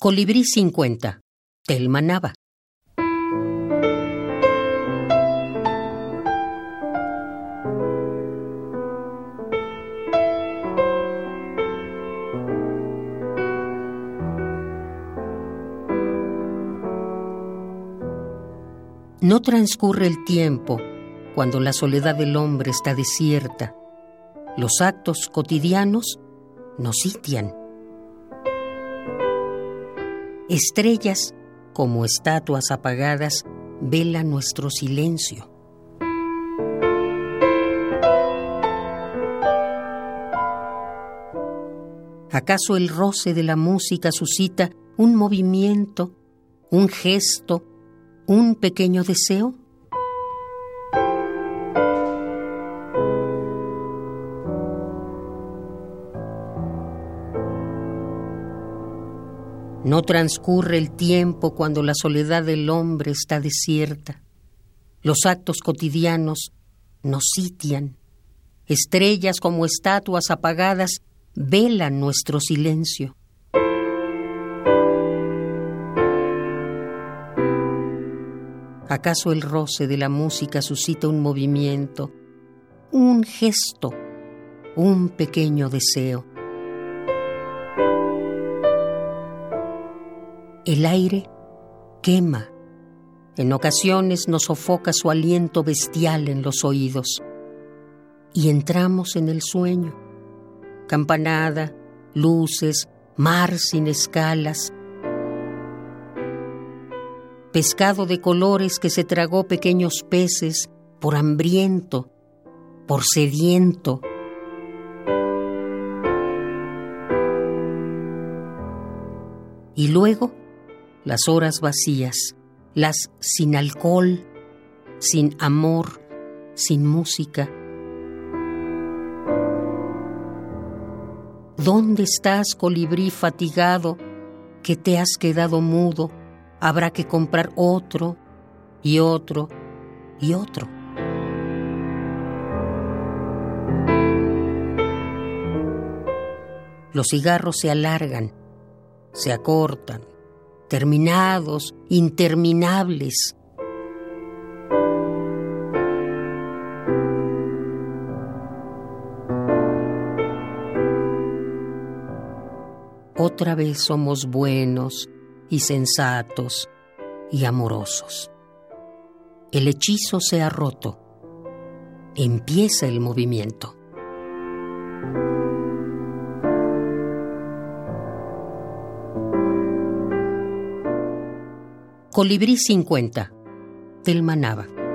Colibrí 50. Telma Nava. No transcurre el tiempo cuando la soledad del hombre está desierta. Los actos cotidianos nos sitian. Estrellas, como estatuas apagadas, velan nuestro silencio. ¿Acaso el roce de la música suscita un movimiento, un gesto, un pequeño deseo? No transcurre el tiempo cuando la soledad del hombre está desierta. Los actos cotidianos nos sitian. Estrellas como estatuas apagadas velan nuestro silencio. ¿Acaso el roce de la música suscita un movimiento, un gesto, un pequeño deseo? El aire quema. En ocasiones nos sofoca su aliento bestial en los oídos. Y entramos en el sueño. Campanada, luces, mar sin escalas, pescado de colores que se tragó pequeños peces por hambriento, por sediento. Y luego las horas vacías, las sin alcohol, sin amor, sin música. ¿Dónde estás, colibrí fatigado, que te has quedado mudo? habrá que comprar otro y otro y otro. Los cigarros se alargan, se acortan, terminados, interminables. Otra vez somos buenos, y sensatos y amorosos. El hechizo se ha roto. Empieza el movimiento. Colibrí 50 del Manaba.